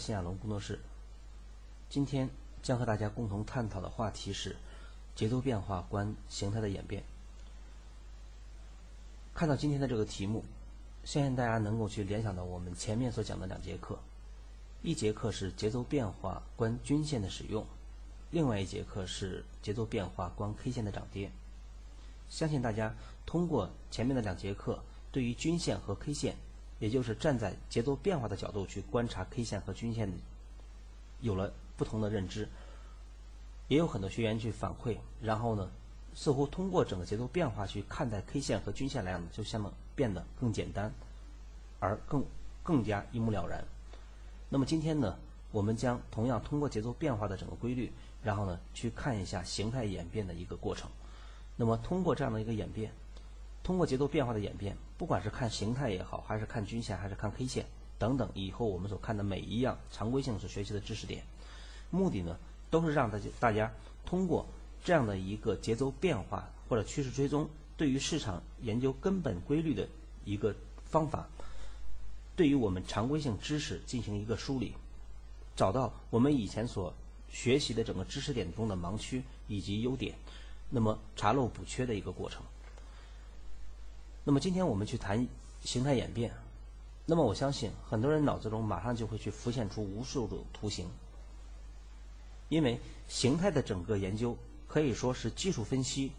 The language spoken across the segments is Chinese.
大家好，我是辛亚龙，欢迎来到辛亚龙工作室。今天将和大家共同探讨的话题是节奏变化观形态的演变。看到今天的这个题目，相信大家能够去联想到我们前面所讲的两节课，一节课是节奏变化观均线的使用，另外一节课是节奏变化观 K 线的涨跌。相信大家通过前面的两节课，对于均线和 K 线。也就是站在节奏变化的角度去观察 K 线和均线，有了不同的认知。也有很多学员去反馈，然后呢，似乎通过整个节奏变化去看待 K 线和均线来讲，就相当变得更简单，而更更加一目了然。那么今天呢，我们将同样通过节奏变化的整个规律，然后呢，去看一下形态演变的一个过程。那么通过这样的一个演变。通过节奏变化的演变，不管是看形态也好，还是看均线，还是看 K 线等等，以后我们所看的每一样常规性所学习的知识点，目的呢，都是让大家大家通过这样的一个节奏变化或者趋势追踪，对于市场研究根本规律的一个方法，对于我们常规性知识进行一个梳理，找到我们以前所学习的整个知识点中的盲区以及优点，那么查漏补缺的一个过程。那么今天我们去谈形态演变，那么我相信很多人脑子中马上就会去浮现出无数种图形，因为形态的整个研究可以说是技术分析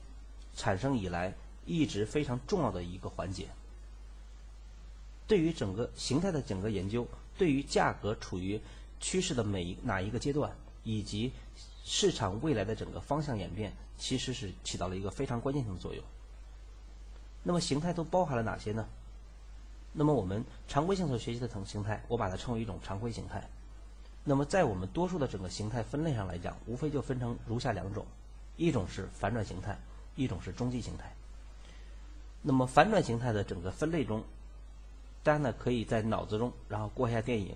产生以来一直非常重要的一个环节。对于整个形态的整个研究，对于价格处于趋势的每一哪一个阶段，以及市场未来的整个方向演变，其实是起到了一个非常关键性的作用。那么形态都包含了哪些呢？那么我们常规性所学习的层形态，我把它称为一种常规形态。那么在我们多数的整个形态分类上来讲，无非就分成如下两种：一种是反转形态，一种是中继形态。那么反转形态的整个分类中，大家呢可以在脑子中然后过一下电影，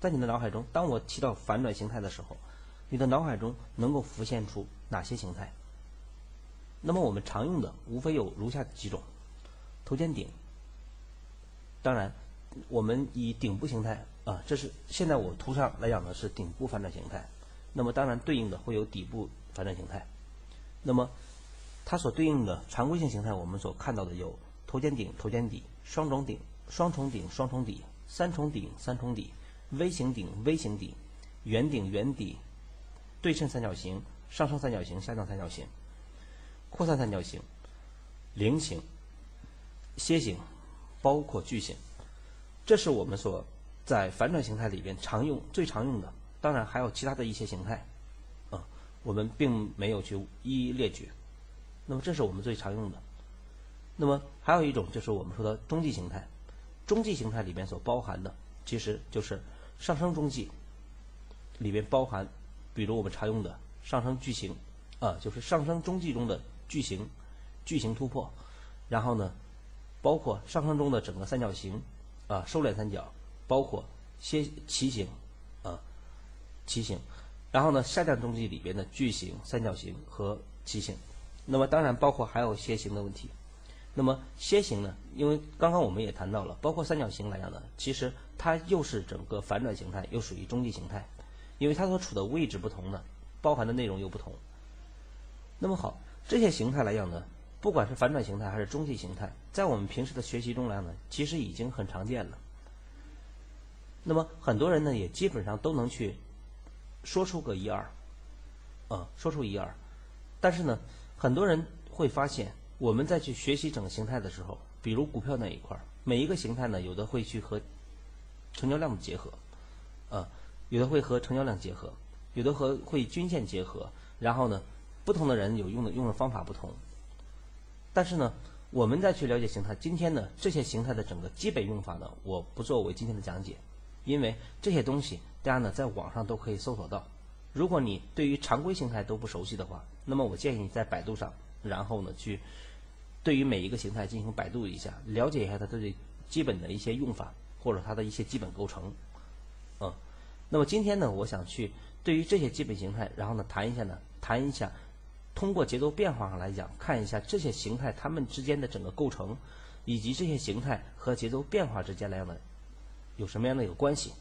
在你的脑海中，当我提到反转形态的时候，你的脑海中能够浮现出哪些形态？那么我们常用的无非有如下几种：头肩顶。当然，我们以顶部形态啊，这是现在我图上来讲的是顶部反转形态。那么当然对应的会有底部反转形态。那么它所对应的常规性形态，我们所看到的有头肩顶、头肩底、双重顶、双重顶、双重底、三重顶、三重底、V 型顶、V 型底、圆顶、圆底、对称三角形、上升三角形、下降三角形。扩散三角形、菱形、楔形，包括矩形，这是我们所在反转形态里边常用、最常用的。当然还有其他的一些形态，啊，我们并没有去一一列举。那么这是我们最常用的。那么还有一种就是我们说的中继形态，中继形态里边所包含的其实就是上升中继，里边包含，比如我们常用的上升矩形，啊，就是上升中继中的。矩形，矩形突破，然后呢，包括上升中的整个三角形，啊，收敛三角，包括楔旗形，啊，旗形，然后呢，下降中继里边的矩形、三角形和旗形，那么当然包括还有楔形的问题。那么楔形呢，因为刚刚我们也谈到了，包括三角形来讲呢，其实它又是整个反转形态，又属于中继形态，因为它所处的位置不同呢，包含的内容又不同。那么好。这些形态来讲呢，不管是反转形态还是中继形态，在我们平时的学习中来呢，其实已经很常见了。那么很多人呢，也基本上都能去说出个一二，啊，说出一二。但是呢，很多人会发现，我们在去学习整个形态的时候，比如股票那一块儿，每一个形态呢，有的会去和成交量的结合，啊，有的会和成交量结合，有的和会均线结合，然后呢。不同的人有用的用的方法不同，但是呢，我们再去了解形态。今天呢，这些形态的整个基本用法呢，我不作为今天的讲解，因为这些东西大家呢在网上都可以搜索到。如果你对于常规形态都不熟悉的话，那么我建议你在百度上，然后呢去对于每一个形态进行百度一下，了解一下它的基本的一些用法或者它的一些基本构成。嗯，那么今天呢，我想去对于这些基本形态，然后呢谈一下呢，谈一下。通过节奏变化上来讲，看一下这些形态它们之间的整个构成，以及这些形态和节奏变化之间来讲的有什么样的一个关系。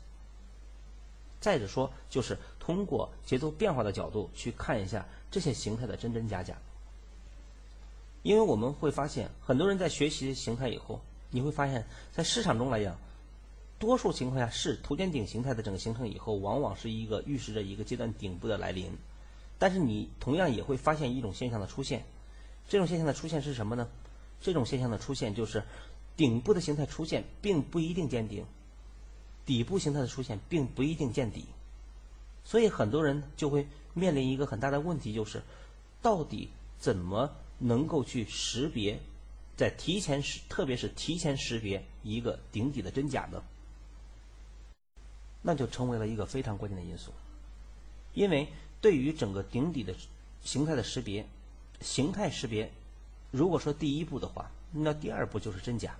再者说，就是通过节奏变化的角度去看一下这些形态的真真假假。因为我们会发现，很多人在学习形态以后，你会发现在市场中来讲，多数情况下是头肩顶形态的整个形成以后，往往是一个预示着一个阶段顶部的来临。但是你同样也会发现一种现象的出现，这种现象的出现是什么呢？这种现象的出现就是顶部的形态出现并不一定见顶，底部形态的出现并不一定见底。所以很多人就会面临一个很大的问题，就是到底怎么？能够去识别，在提前识，特别是提前识别一个顶底的真假呢，那就成为了一个非常关键的因素。因为对于整个顶底的形态的识别，形态识别，如果说第一步的话，那第二步就是真假。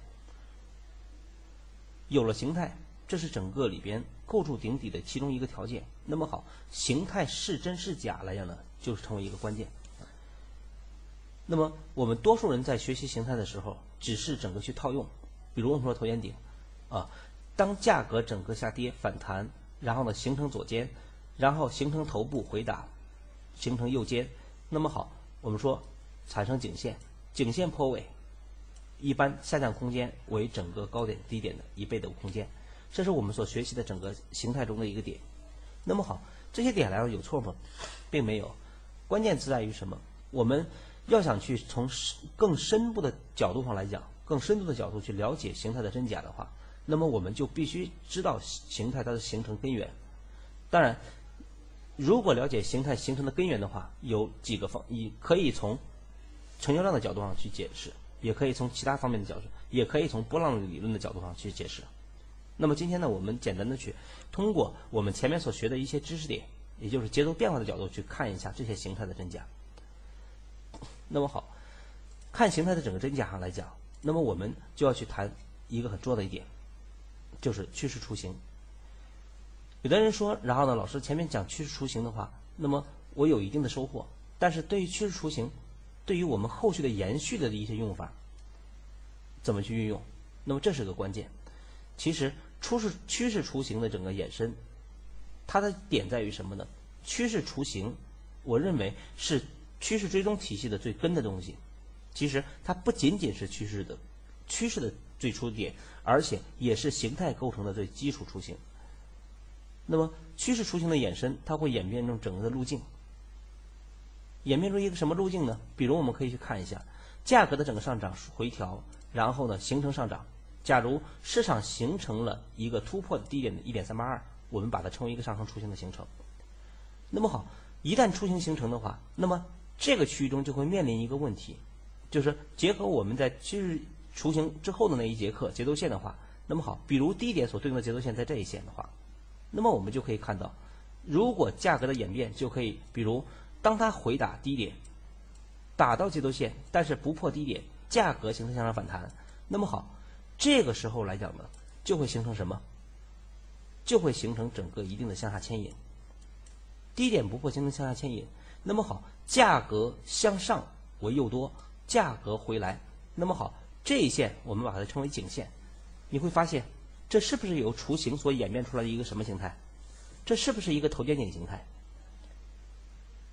有了形态，这是整个里边构筑顶底的其中一个条件。那么好，形态是真是假来讲呢，就是成为一个关键。那么，我们多数人在学习形态的时候，只是整个去套用。比如我们说头肩顶，啊，当价格整个下跌反弹，然后呢形成左肩，然后形成头部回打，形成右肩，那么好，我们说产生颈线，颈线破位，一般下降空间为整个高点低点的一倍的空间，这是我们所学习的整个形态中的一个点。那么好，这些点来了有错吗？并没有，关键是在于什么？我们。要想去从更深部的角度上来讲，更深度的角度去了解形态的真假的话，那么我们就必须知道形态它的形成根源。当然，如果了解形态形成的根源的话，有几个方，你可以从成交量的角度上去解释，也可以从其他方面的角度，也可以从波浪理论的角度上去解释。那么今天呢，我们简单的去通过我们前面所学的一些知识点，也就是节奏变化的角度去看一下这些形态的真假。那么好，看形态的整个真假上来讲，那么我们就要去谈一个很重要的一点，就是趋势雏形。有的人说，然后呢，老师前面讲趋势雏形的话，那么我有一定的收获，但是对于趋势雏形，对于我们后续的延续的一些用法，怎么去运用？那么这是个关键。其实，趋势趋势雏形的整个衍生，它的点在于什么呢？趋势雏形，我认为是。趋势追踪体系的最根的东西，其实它不仅仅是趋势的趋势的最初点，而且也是形态构成的最基础雏形。那么趋势雏形的衍生，它会演变成整个的路径，演变出一个什么路径呢？比如我们可以去看一下价格的整个上涨回调，然后呢形成上涨。假如市场形成了一个突破的低点的一点三八二，我们把它称为一个上升雏形的形成。那么好，一旦雏形形成的话，那么这个区域中就会面临一个问题，就是结合我们在趋势雏形之后的那一节课节奏线的话，那么好，比如低点所对应的节奏线在这一线的话，那么我们就可以看到，如果价格的演变就可以，比如当它回打低点，打到节奏线，但是不破低点，价格形成向上反弹，那么好，这个时候来讲呢，就会形成什么？就会形成整个一定的向下牵引，低点不破形成向下牵引，那么好。价格向上为诱多，价格回来，那么好，这一线我们把它称为颈线。你会发现，这是不是由雏形所演变出来的一个什么形态？这是不是一个头肩顶形态？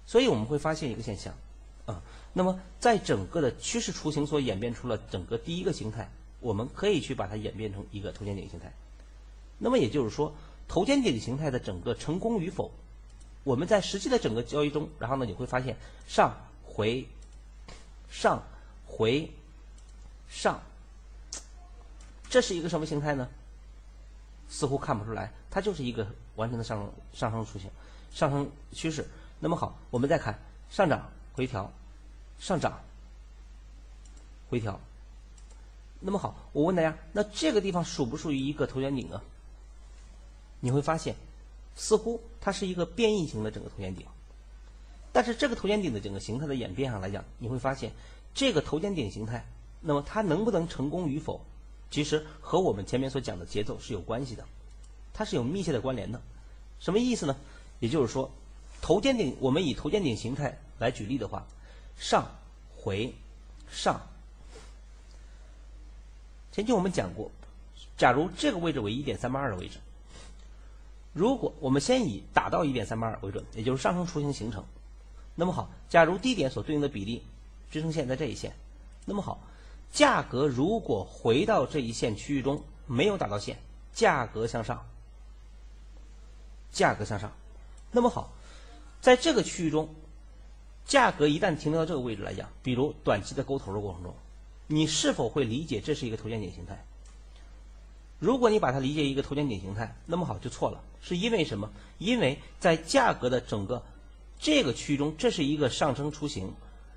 所以我们会发现一个现象，啊，那么在整个的趋势雏形所演变出了整个第一个形态，我们可以去把它演变成一个头肩顶形态。那么也就是说，头肩顶形态的整个成功与否？我们在实际的整个交易中，然后呢，你会发现上回上回上，这是一个什么形态呢？似乎看不出来，它就是一个完全的上上升雏形，上升趋势。那么好，我们再看上涨回调，上涨回调。那么好，我问大家，那这个地方属不属于一个头肩顶呢？你会发现。似乎它是一个变异型的整个头肩顶，但是这个头肩顶的整个形态的演变上来讲，你会发现这个头肩顶形态，那么它能不能成功与否，其实和我们前面所讲的节奏是有关系的，它是有密切的关联的。什么意思呢？也就是说，头肩顶，我们以头肩顶形态来举例的话，上回上，前期我们讲过，假如这个位置为一点三八二的位置，如果我们先以打到一点三八二为准，也就是上升雏形形成，那么好，假如低点所对应的比例支撑线在这一线，那么好，价格如果回到这一线区域中没有打到线，价格向上，价格向上，那么好，在这个区域中，价格一旦停留到这个位置来讲，比如短期的勾头的过程中，你是否会理解这是一个头肩顶形态？如果你把它理解一个头肩顶形态，那么好就错了，是因为什么？因为在价格的整个这个区域中，这是一个上升雏形，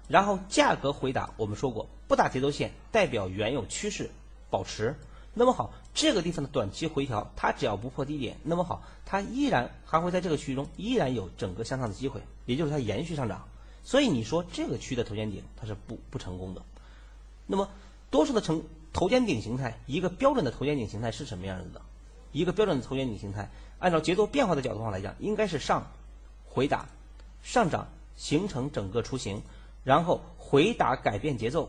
然后价格回打，我们说过不打节奏线代表原有趋势保持。那么好，这个地方的短期回调，它只要不破低点，那么好，它依然还会在这个区域中依然有整个向上的机会，也就是它延续上涨。所以你说这个区的头肩顶它是不不成功的。那么多数的成。头肩顶形态，一个标准的头肩顶形态是什么样子的？一个标准的头肩顶形态，按照节奏变化的角度上来讲，应该是上回打上涨，形成整个雏形，然后回答改变节奏，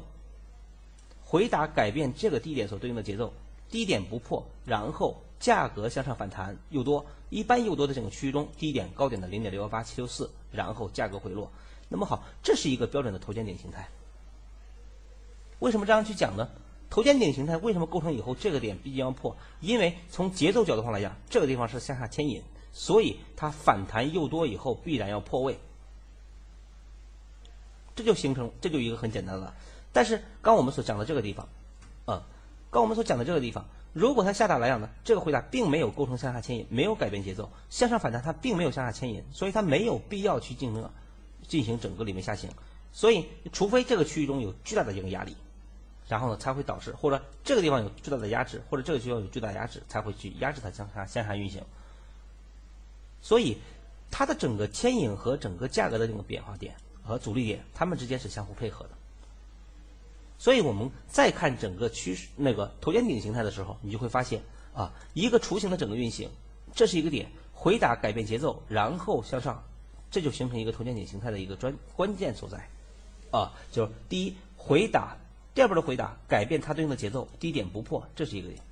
回答改变这个低点所对应的节奏，低点不破，然后价格向上反弹又多，一般又多的整个区域中，低点高点的零点六幺八七六四，然后价格回落。那么好，这是一个标准的头肩顶形态。为什么这样去讲呢？头肩顶形态为什么构成以后这个点必将要破？因为从节奏角度上来讲，这个地方是向下牵引，所以它反弹又多以后必然要破位，这就形成这就一个很简单了。但是刚我们所讲的这个地方，啊，刚我们所讲的这个地方，如果它下打来讲呢，这个回答并没有构成向下牵引，没有改变节奏，向上反弹它并没有向下牵引，所以它没有必要去进行进行整个里面下行，所以除非这个区域中有巨大的一个压力。然后呢，才会导致或者这个地方有巨大的压制，或者这个区域有巨大压制，才会去压制它向下向下运行。所以，它的整个牵引和整个价格的这个变化点和阻力点，它们之间是相互配合的。所以我们再看整个趋势那个头肩顶形态的时候，你就会发现啊，一个雏形的整个运行，这是一个点回打改变节奏，然后向上，这就形成一个头肩顶形态的一个专关键所在啊，就是第一回打。第二步的回答改变它对应的节奏，低点不破，这是一个点，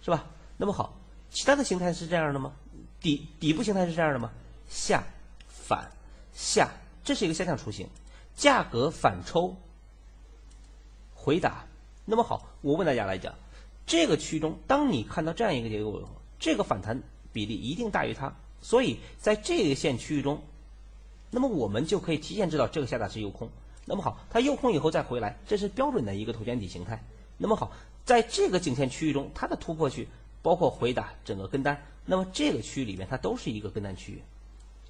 是吧？那么好，其他的形态是这样的吗？底底部形态是这样的吗？下反下，这是一个下降雏形，价格反抽回答。那么好，我问大家来讲，这个区域中，当你看到这样一个结构，这个反弹比例一定大于它，所以在这个线区域中，那么我们就可以提前知道这个下打是诱空。那么好，它诱空以后再回来，这是标准的一个头肩底形态。那么好，在这个颈线区域中，它的突破区包括回打整个跟单，那么这个区域里面它都是一个跟单区域，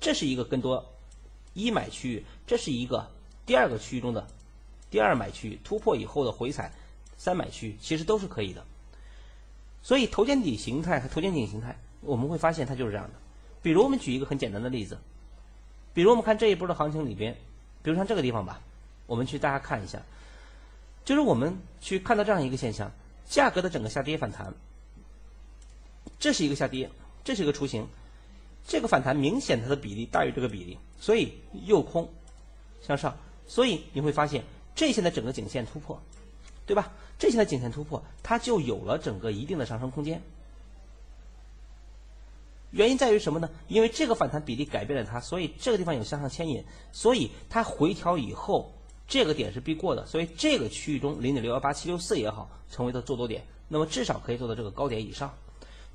这是一个跟多一买区域，这是一个第二个区域中的第二买区域，突破以后的回踩三买区域其实都是可以的。所以头肩底形态和头肩顶形态，我们会发现它就是这样的。比如我们举一个很简单的例子，比如我们看这一波的行情里边，比如像这个地方吧。我们去大家看一下，就是我们去看到这样一个现象：价格的整个下跌反弹，这是一个下跌，这是一个雏形，这个反弹明显它的比例大于这个比例，所以诱空向上，所以你会发现这线的整个颈线突破，对吧？这线的颈线突破，它就有了整个一定的上升空间。原因在于什么呢？因为这个反弹比例改变了它，所以这个地方有向上牵引，所以它回调以后。这个点是必过的，所以这个区域中零点六幺八七六四也好，成为的做多点，那么至少可以做到这个高点以上，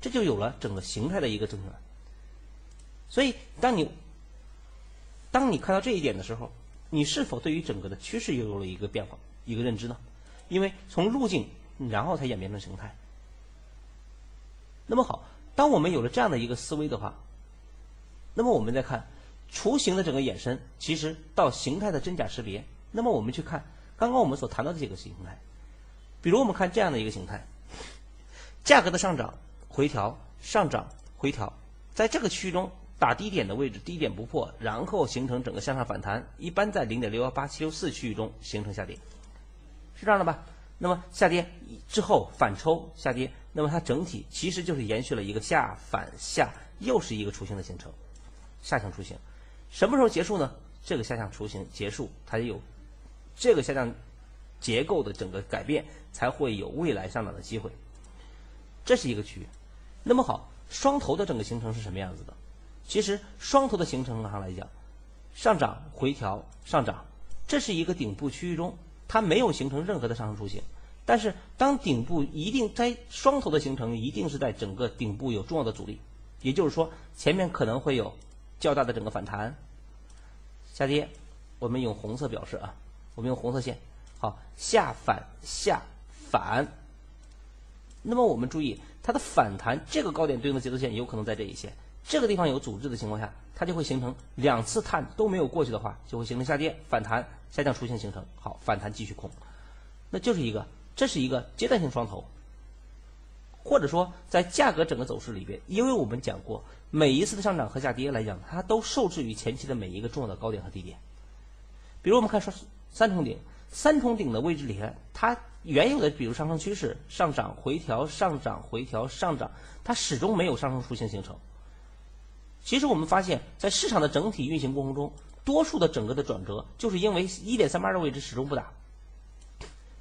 这就有了整个形态的一个正确。所以，当你当你看到这一点的时候，你是否对于整个的趋势又有了一个变化、一个认知呢？因为从路径，然后才演变成形态。那么好，当我们有了这样的一个思维的话，那么我们再看雏形的整个衍生，其实到形态的真假识别。那么我们去看刚刚我们所谈到的几个形态，比如我们看这样的一个形态，价格的上涨、回调、上涨、回调，在这个区域中打低点的位置，低点不破，然后形成整个向上反弹，一般在零点六幺八七六四区域中形成下跌，是这样的吧？那么下跌之后反抽下跌，那么它整体其实就是延续了一个下反下，又是一个雏形的形成，下降雏形，什么时候结束呢？这个下降雏形结束，它有。这个下降结构的整个改变，才会有未来上涨的机会。这是一个区域。那么好，双头的整个形成是什么样子的？其实双头的形成上来讲，上涨回调上涨，这是一个顶部区域中，它没有形成任何的上升雏形。但是当顶部一定在双头的形成，一定是在整个顶部有重要的阻力，也就是说前面可能会有较大的整个反弹下跌。我们用红色表示啊，我们用红色线，好下反下反。那么我们注意它的反弹，这个高点对应的节奏线有可能在这一线，这个地方有阻滞的情况下，它就会形成两次探都没有过去的话，就会形成下跌反弹下降雏形形成，好反弹继续空，那就是一个。这是一个阶段性双头，或者说在价格整个走势里边，因为我们讲过，每一次的上涨和下跌来讲，它都受制于前期的每一个重要的高点和低点。比如我们看说三重顶，三重顶的位置里边，它原有的比如上升趋势上涨回调上涨回调上涨，它始终没有上升雏形形成。其实我们发现，在市场的整体运行过程中，多数的整个的转折，就是因为一点三八的位置始终不打。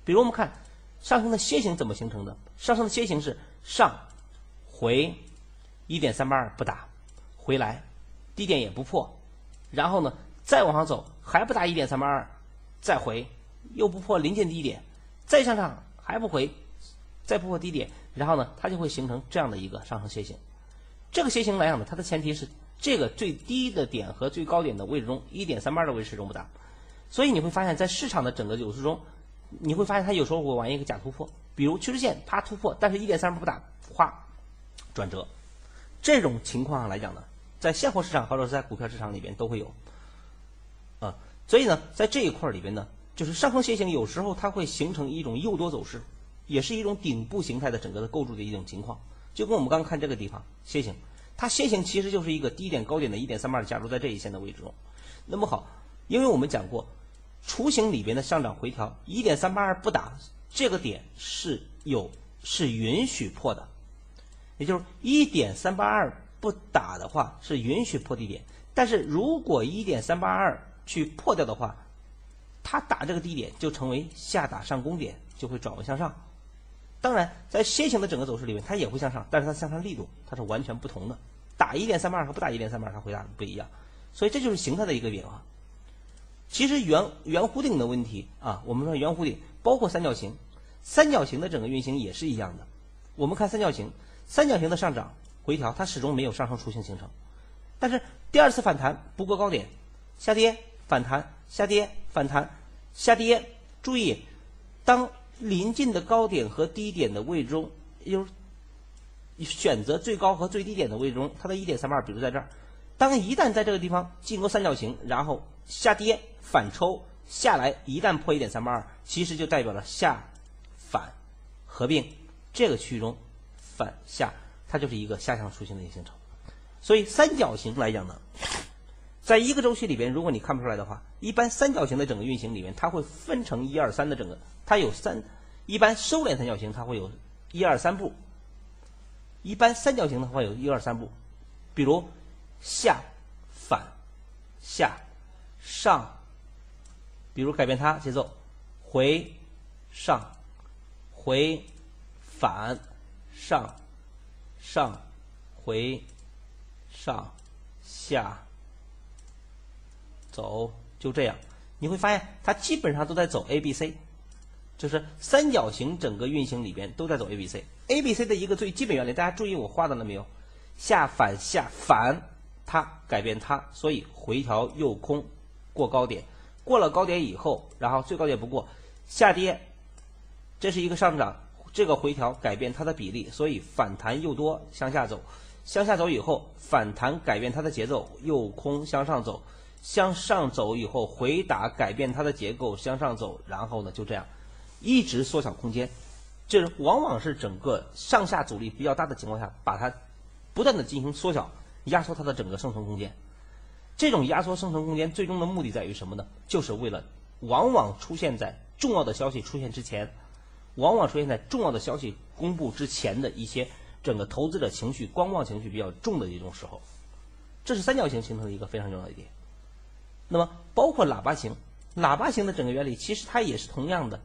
比如我们看。上升的楔形怎么形成的？上升的楔形是上回一点三八二不打，回来低点也不破，然后呢再往上走还不打一点三八二，再回又不破临近低点，再向上还不回，再不破低点，然后呢它就会形成这样的一个上升楔形。这个楔形来讲呢，它的前提是这个最低的点和最高点的位置中一点三八的位置始终不打，所以你会发现在市场的整个走势中。你会发现它有时候会玩一个假突破，比如趋势线啪突破，但是一点三不打，哗转折。这种情况上来讲呢，在现货市场或者是在股票市场里边都会有。啊，所以呢，在这一块里边呢，就是上升楔形有时候它会形成一种诱多走势，也是一种顶部形态的整个的构筑的一种情况。就跟我们刚看这个地方楔形，它楔形其实就是一个低点高点的一点三八加入在这一线的位置中。那么好，因为我们讲过。雏形里边的上涨回调一点三八二不打这个点是有是允许破的，也就是一点三八二不打的话是允许破低点，但是如果一点三八二去破掉的话，它打这个低点就成为下打上攻点，就会转为向上。当然，在楔形的整个走势里面，它也会向上，但是它向上力度它是完全不同的，打一点三八二和不打一点三八二它回答不一样，所以这就是形态的一个变化。其实圆圆弧顶的问题啊，我们说圆弧顶包括三角形，三角形的整个运行也是一样的。我们看三角形，三角形的上涨回调，它始终没有上升雏形形成。但是第二次反弹不过高点，下跌反弹下跌反弹下跌，注意，当临近的高点和低点的位置中，就是选择最高和最低点的位置中，它的一点三八，比如在这儿，当一旦在这个地方进攻三角形，然后下跌。反抽下来，一旦破一点三八二，其实就代表了下反合并这个区域中反下，它就是一个下降雏形的一个形成。所以三角形来讲呢，在一个周期里边，如果你看不出来的话，一般三角形的整个运行里面，它会分成一二三的整个，它有三，一般收敛三角形它会有一二三步，一般三角形的话有一二三步，比如下反下上。比如改变它节奏，回上回反上上回上下走，就这样，你会发现它基本上都在走 A B C，就是三角形整个运行里边都在走 A B C。A B C 的一个最基本原理，大家注意我画到了没有？下反下反，它改变它，所以回调右空过高点。过了高点以后，然后最高点不过，下跌，这是一个上涨，这个回调改变它的比例，所以反弹又多向下走，向下走以后反弹改变它的节奏，右空向上走，向上走以后回打改变它的结构向上走，然后呢就这样，一直缩小空间，这往往是整个上下阻力比较大的情况下，把它不断的进行缩小，压缩它的整个生存空间。这种压缩生存空间最终的目的在于什么呢？就是为了往往出现在重要的消息出现之前，往往出现在重要的消息公布之前的一些整个投资者情绪观望情绪比较重的一种时候，这是三角形形成的一个非常重要的一点。那么包括喇叭形，喇叭形的整个原理其实它也是同样的，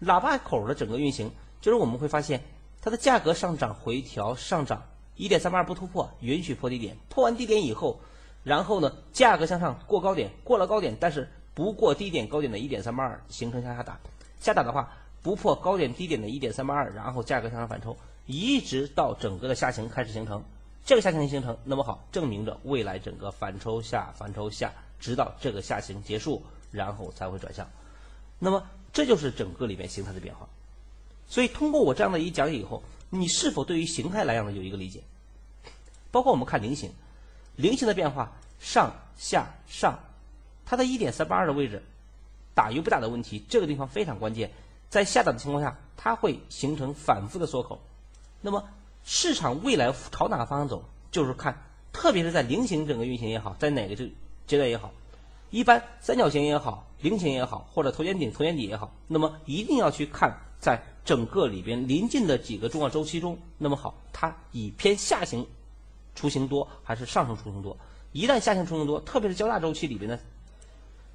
喇叭口的整个运行，就是我们会发现它的价格上涨回调上涨一点三八二不突破，允许破低点，破完低点以后，然后呢价格向上过高点，过了高点，但是不过低点高点的一点三八二，形成向下打，下打的话不破高点低点的一点三八二，然后价格向上反抽，一直到整个的下行开始形成，这个下行形成，那么好，证明着未来整个反抽下反抽下，直到这个下行结束，然后才会转向，那么这就是整个里面形态的变化。所以，通过我这样的一讲解以后，你是否对于形态来讲呢有一个理解？包括我们看菱形，菱形的变化上下上，它的一点三八二的位置打与不打的问题，这个地方非常关键。在下打的情况下，它会形成反复的缩口。那么，市场未来朝哪个方向走，就是看，特别是在菱形整个运行也好，在哪个这阶段也好，一般三角形也好，菱形也好，或者头肩顶、头肩底也好，那么一定要去看在。整个里边临近的几个重要周期中，那么好，它以偏下行出行多还是上升出行多？一旦下行出行多，特别是较大周期里边的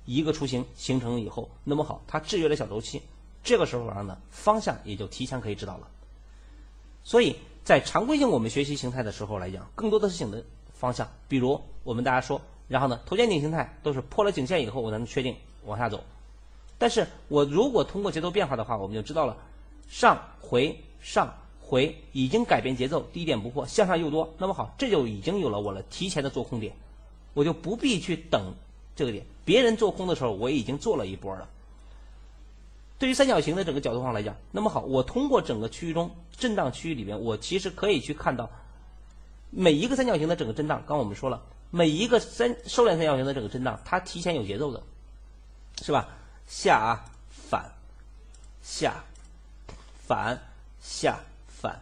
一个雏形形成以后，那么好，它制约了小周期，这个时候上呢，方向也就提前可以知道了。所以在常规性我们学习形态的时候来讲，更多的是选择方向，比如我们大家说，然后呢，头肩顶形态都是破了颈线以后，我才能确定往下走。但是我如果通过节奏变化的话，我们就知道了。上回上回已经改变节奏，低点不破，向上又多，那么好，这就已经有了我了提前的做空点，我就不必去等这个点。别人做空的时候，我已经做了一波了。对于三角形的整个角度上来讲，那么好，我通过整个区域中震荡区域里边，我其实可以去看到每一个三角形的整个震荡。刚我们说了，每一个三收敛三角形的这个震荡，它提前有节奏的，是吧？下啊反下。反下反，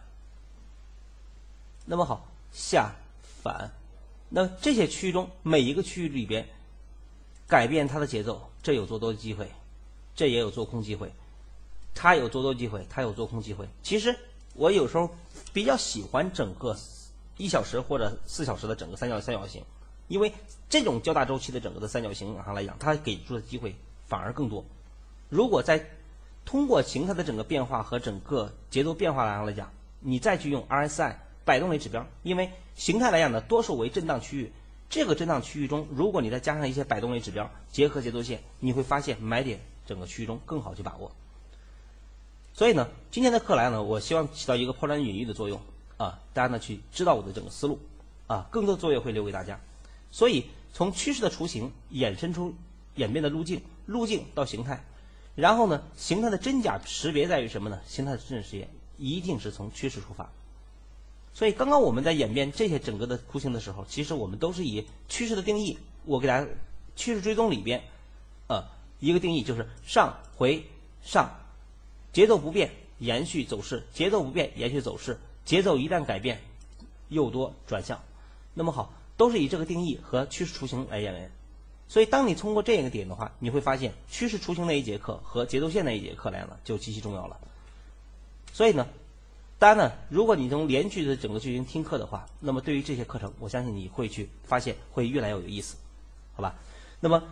那么好，下反，那这些区域中每一个区域里边改变它的节奏，这有做多的机会，这也有做空机会，它有做多机会，它有做空机会。其实我有时候比较喜欢整个一小时或者四小时的整个三角三角形，因为这种较大周期的整个的三角形上来讲，它给出的机会反而更多。如果在通过形态的整个变化和整个节奏变化来上来讲，你再去用 RSI 摆动类指标，因为形态来讲呢，多数为震荡区域。这个震荡区域中，如果你再加上一些摆动类指标，结合节奏线，你会发现买点整个区域中更好去把握。所以呢，今天的课来呢，我希望起到一个抛砖引玉的作用啊，大家呢去知道我的整个思路啊，更多作业会留给大家。所以从趋势的雏形衍生出演变的路径，路径到形态。然后呢，形态的真假识别在于什么呢？形态的真实实验一定是从趋势出发。所以刚刚我们在演变这些整个的图形的时候，其实我们都是以趋势的定义，我给大家趋势追踪里边，呃，一个定义就是上回上，节奏不变，延续走势；节奏不变，延续走势；节奏一旦改变，诱多转向。那么好，都是以这个定义和趋势雏形来演练。所以，当你通过这个点的话，你会发现趋势雏形那一节课和节奏线那一节课来了就极其重要了。所以呢，当然呢，如果你从连续的整个进行听课的话，那么对于这些课程，我相信你会去发现会越来越有意思，好吧？那么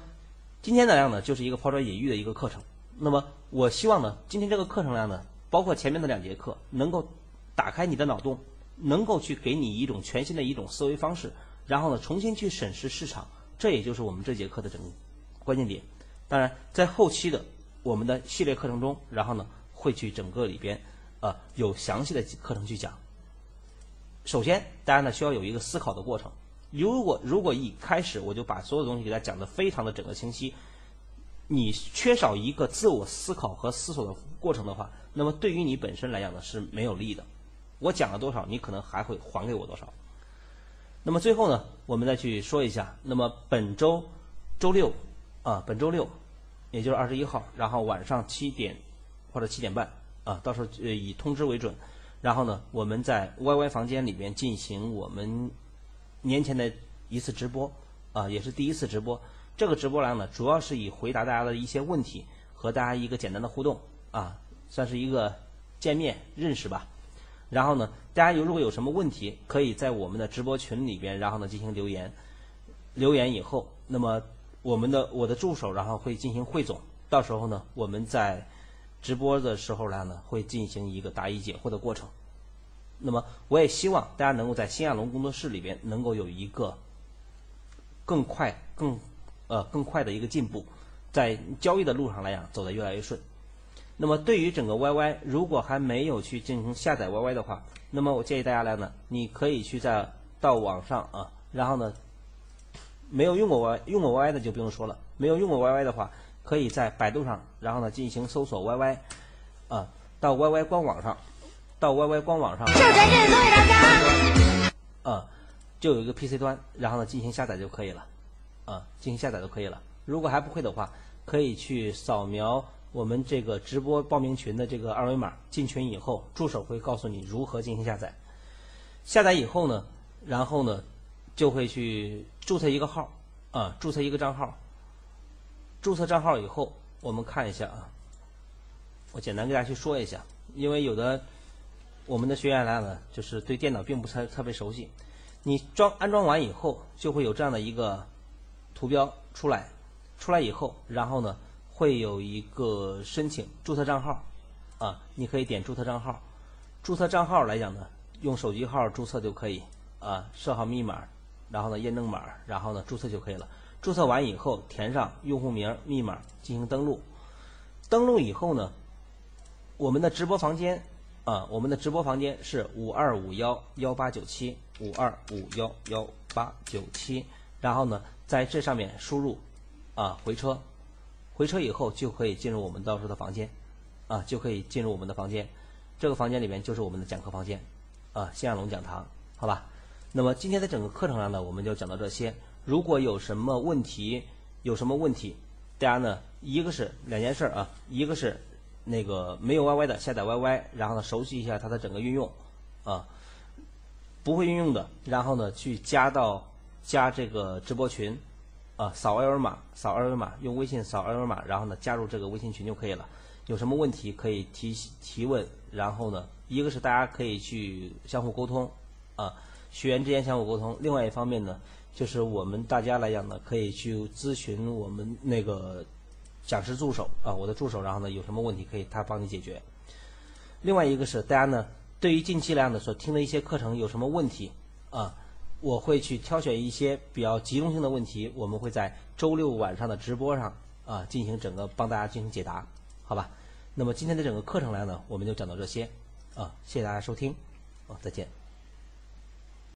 今天的量呢，就是一个抛砖引玉的一个课程。那么我希望呢，今天这个课程量呢，包括前面的两节课，能够打开你的脑洞，能够去给你一种全新的一种思维方式，然后呢，重新去审视市场。这也就是我们这节课的整个关键点。当然，在后期的我们的系列课程中，然后呢，会去整个里边呃有详细的课程去讲。首先，大家呢需要有一个思考的过程。如果如果一开始我就把所有东西给大家讲的非常的整个清晰，你缺少一个自我思考和思索的过程的话，那么对于你本身来讲呢是没有利的。我讲了多少，你可能还会还给我多少。那么最后呢，我们再去说一下。那么本周周六啊，本周六，也就是二十一号，然后晚上七点或者七点半啊，到时候呃以通知为准。然后呢，我们在 YY 房间里边进行我们年前的一次直播啊，也是第一次直播。这个直播栏呢，主要是以回答大家的一些问题和大家一个简单的互动啊，算是一个见面认识吧。然后呢，大家有如果有什么问题，可以在我们的直播群里边，然后呢进行留言。留言以后，那么我们的我的助手然后会进行汇总，到时候呢我们在直播的时候来呢会进行一个答疑解惑的过程。那么我也希望大家能够在新亚龙工作室里边能够有一个更快、更呃更快的一个进步，在交易的路上来讲走得越来越顺。那么对于整个 YY，如果还没有去进行下载 YY 的话，那么我建议大家来呢，你可以去在到网上啊，然后呢，没有用过 YY，用过 YY 的就不用说了，没有用过 YY 的话，可以在百度上，然后呢进行搜索 YY，啊，到 YY 官网上，到 YY 官网上，就在这里送给大家。啊，就有一个 PC 端，然后呢进行下载就可以了，啊，进行下载就可以了。如果还不会的话，可以去扫描。我们这个直播报名群的这个二维码，进群以后，助手会告诉你如何进行下载。下载以后呢，然后呢，就会去注册一个号，啊，注册一个账号。注册账号以后，我们看一下啊，我简单给大家去说一下，因为有的我们的学员来了，就是对电脑并不特特别熟悉。你装安装完以后，就会有这样的一个图标出来，出来以后，然后呢。会有一个申请注册账号，啊，你可以点注册账号。注册账号来讲呢，用手机号注册就可以，啊，设好密码，然后呢验证码，然后呢注册就可以了。注册完以后填上用户名、密码进行登录。登录以后呢，我们的直播房间，啊，我们的直播房间是五二五幺幺八九七五二五幺幺八九七，然后呢在这上面输入，啊，回车。回车以后就可以进入我们到时候的房间，啊，就可以进入我们的房间。这个房间里面就是我们的讲课房间，啊，新亚龙讲堂，好吧？那么今天的整个课程上呢，我们就讲到这些。如果有什么问题，有什么问题，大家呢，一个是两件事啊，一个是那个没有 YY 的下载 YY，然后呢熟悉一下它的整个运用，啊，不会运用的，然后呢去加到加这个直播群。啊，扫二维码，扫二维码，用微信扫二维码，然后呢加入这个微信群就可以了。有什么问题可以提提问，然后呢，一个是大家可以去相互沟通，啊，学员之间相互沟通。另外一方面呢，就是我们大家来讲呢，可以去咨询我们那个讲师助手啊，我的助手，然后呢有什么问题可以他帮你解决。另外一个是大家呢，对于近期来讲的所听的一些课程有什么问题啊？我会去挑选一些比较集中性的问题，我们会在周六晚上的直播上啊进行整个帮大家进行解答，好吧？那么今天的整个课程来呢，我们就讲到这些啊，谢谢大家收听，啊，再见。